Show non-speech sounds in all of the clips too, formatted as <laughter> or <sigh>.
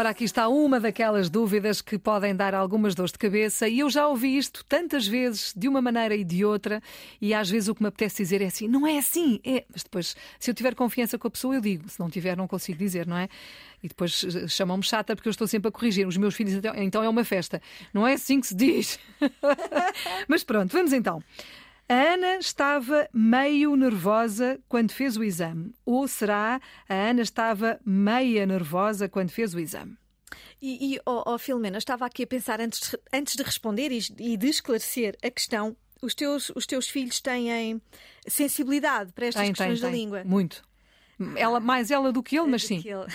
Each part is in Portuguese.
Ora, aqui está uma daquelas dúvidas que podem dar algumas dores de cabeça e eu já ouvi isto tantas vezes, de uma maneira e de outra, e às vezes o que me apetece dizer é assim, não é assim, é. Mas depois, se eu tiver confiança com a pessoa, eu digo, se não tiver, não consigo dizer, não é? E depois eh, chamam-me chata porque eu estou sempre a corrigir. Os meus filhos, então, então é uma festa. Não é assim que se diz. <laughs> Mas pronto, vamos então. A Ana estava meio nervosa quando fez o exame. Ou será a Ana estava meia nervosa quando fez o exame? E, e oh, oh, Filomena, estava aqui a pensar antes de, antes de responder e, e de esclarecer a questão. Os teus, os teus filhos têm sensibilidade para estas Tem, questões tem, da tem. língua? Muito. Ela, mais ela do que ele, mas sim. Que ele-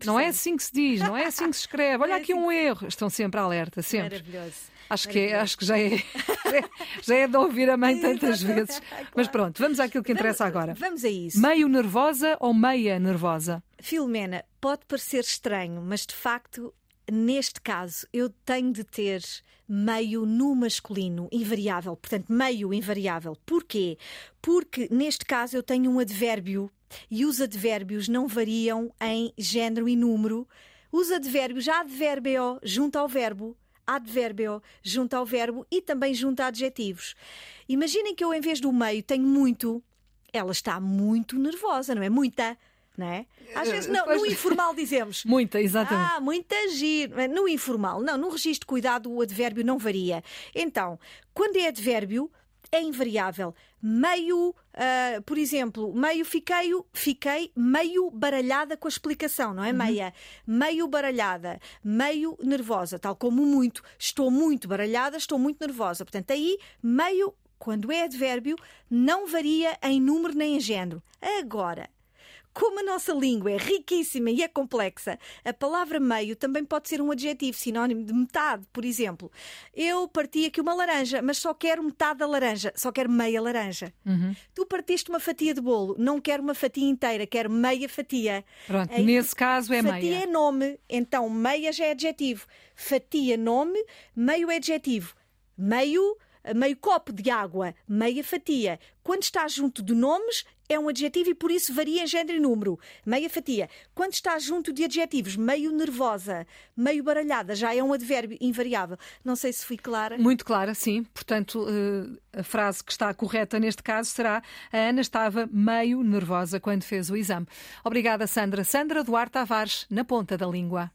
<laughs> Não é assim que se diz, não é assim que se escreve. Olha É aqui assim um erro. Estão sempre alerta, sempre. Maravilhoso. Acho que, é, acho que <laughs> já é, já é de ouvir a mãe tantas vezes. Mas pronto, vamos àquilo que interessa Vamos- agora. Vamos a isso. Meio nervosa ou meia nervosa? Filomena, pode parecer estranho, mas de facto, neste caso, eu tenho de ter meio no masculino invariável, portanto, meio invariável. Porquê? Porque neste caso eu tenho um advérbio e os advérbios não variam em género e número. Os advérbios, advérbio junto ao verbo, advérbio junto ao verbo e também junto a adjetivos. Imaginem que eu, em vez do meio, tenho muito. Ela está muito nervosa, não é? Muita. Não é? Às vezes, não, no informal dizemos. <laughs> Muita, exatamente. Ah, muita giro. No informal, não, no registro de cuidado o advérbio não varia. Então, quando é advérbio, é invariável. Meio, ah, por exemplo, meio fiquei, fiquei meio baralhada com a explicação, não é? Meia. Meio baralhada, meio nervosa, tal como muito. Estou muito baralhada, estou muito nervosa. Portanto, aí, meio, quando é advérbio, não varia em número nem em género. Agora, como a nossa língua é riquíssima e é complexa, a palavra meio também pode ser um adjetivo, sinónimo de metade, por exemplo. Eu parti aqui uma laranja, mas só quero metade da laranja, só quero meia laranja. Tu partiste uma fatia de bolo, não quero uma fatia inteira, quero meia fatia. Pronto, Aí, nesse caso é fatia meia. é nome, então meia já é adjetivo. Fatia, nome, meio é adjetivo. Meio, meio copo de água, meia fatia. Quando está junto de nomes, é um adjetivo e por isso varia em género e número. Meia fatia. Quando está junto de adjetivos, meio nervosa, meio baralhada, já é um advérbio invariável. Não sei se fui clara. Muito clara, sim. Portanto, eh, a frase que está correta neste caso será: a Ana estava meio nervosa quando fez o exame. Obrigada, Sandra. Sandra Duarte Tavares, na ponta da língua.